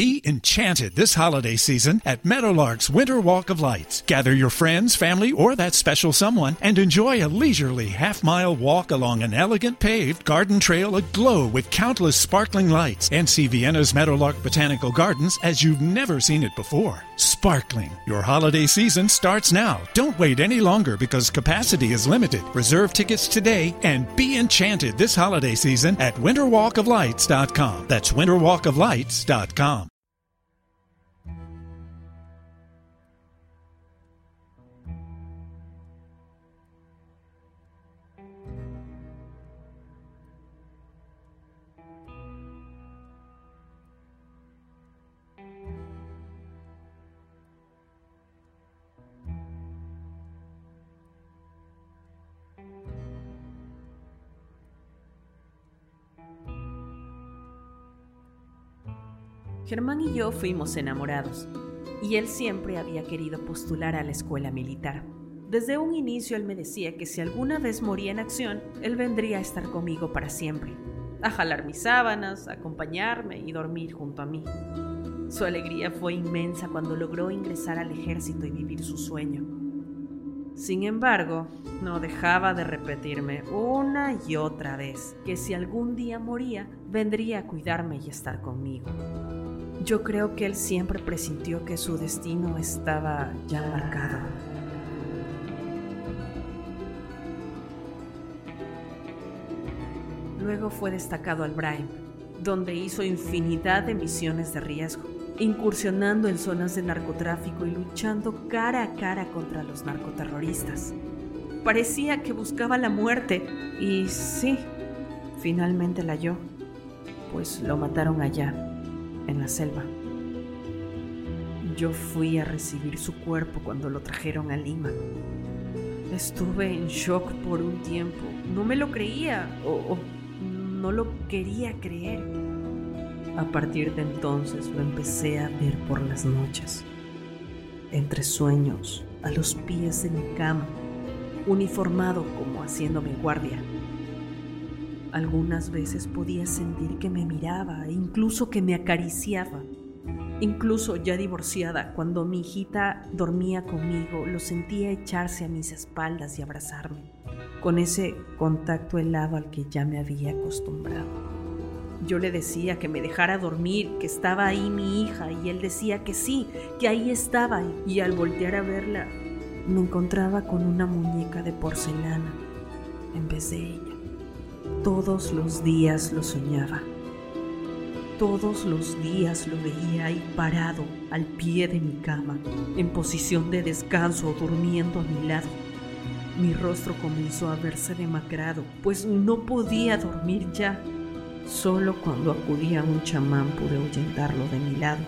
Be enchanted this holiday season at Meadowlark's Winter Walk of Lights. Gather your friends, family, or that special someone and enjoy a leisurely half mile walk along an elegant paved garden trail aglow with countless sparkling lights and see Vienna's Meadowlark Botanical Gardens as you've never seen it before. Sparkling. Your holiday season starts now. Don't wait any longer because capacity is limited. Reserve tickets today and be enchanted this holiday season at winterwalkoflights.com. That's winterwalkoflights.com. Germán y yo fuimos enamorados, y él siempre había querido postular a la escuela militar. Desde un inicio él me decía que si alguna vez moría en acción, él vendría a estar conmigo para siempre, a jalar mis sábanas, a acompañarme y dormir junto a mí. Su alegría fue inmensa cuando logró ingresar al ejército y vivir su sueño. Sin embargo, no dejaba de repetirme una y otra vez que si algún día moría, vendría a cuidarme y estar conmigo. Yo creo que él siempre presintió que su destino estaba ya marcado. Luego fue destacado al Brahim, donde hizo infinidad de misiones de riesgo, incursionando en zonas de narcotráfico y luchando cara a cara contra los narcoterroristas. Parecía que buscaba la muerte y sí, finalmente la halló, pues lo mataron allá en la selva. Yo fui a recibir su cuerpo cuando lo trajeron a Lima. Estuve en shock por un tiempo. No me lo creía o, no lo quería creer. A partir de entonces lo empecé a ver por las noches, entre sueños, a los pies de mi cama, uniformado como haciéndome guardia. Algunas veces podía sentir que me miraba, incluso que me acariciaba. Incluso ya divorciada, cuando mi hijita dormía conmigo, lo sentía echarse a mis espaldas y abrazarme, con ese contacto helado al que ya me había acostumbrado. Yo le decía que me dejara dormir, que estaba ahí mi hija, y él decía que sí, que ahí estaba, y al voltear a verla, me encontraba con una muñeca de porcelana en vez de. Todos los días lo soñaba. Todos los días lo veía ahí parado al pie de mi cama, en posición de descanso, durmiendo a mi lado. Mi rostro comenzó a verse demacrado, pues no podía dormir ya. Solo cuando acudía a un chamán pude ahuyentarlo de mi lado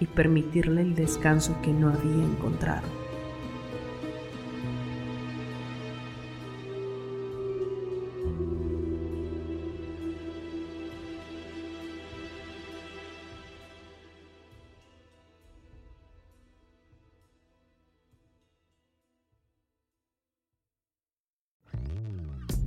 y permitirle el descanso que no había encontrado.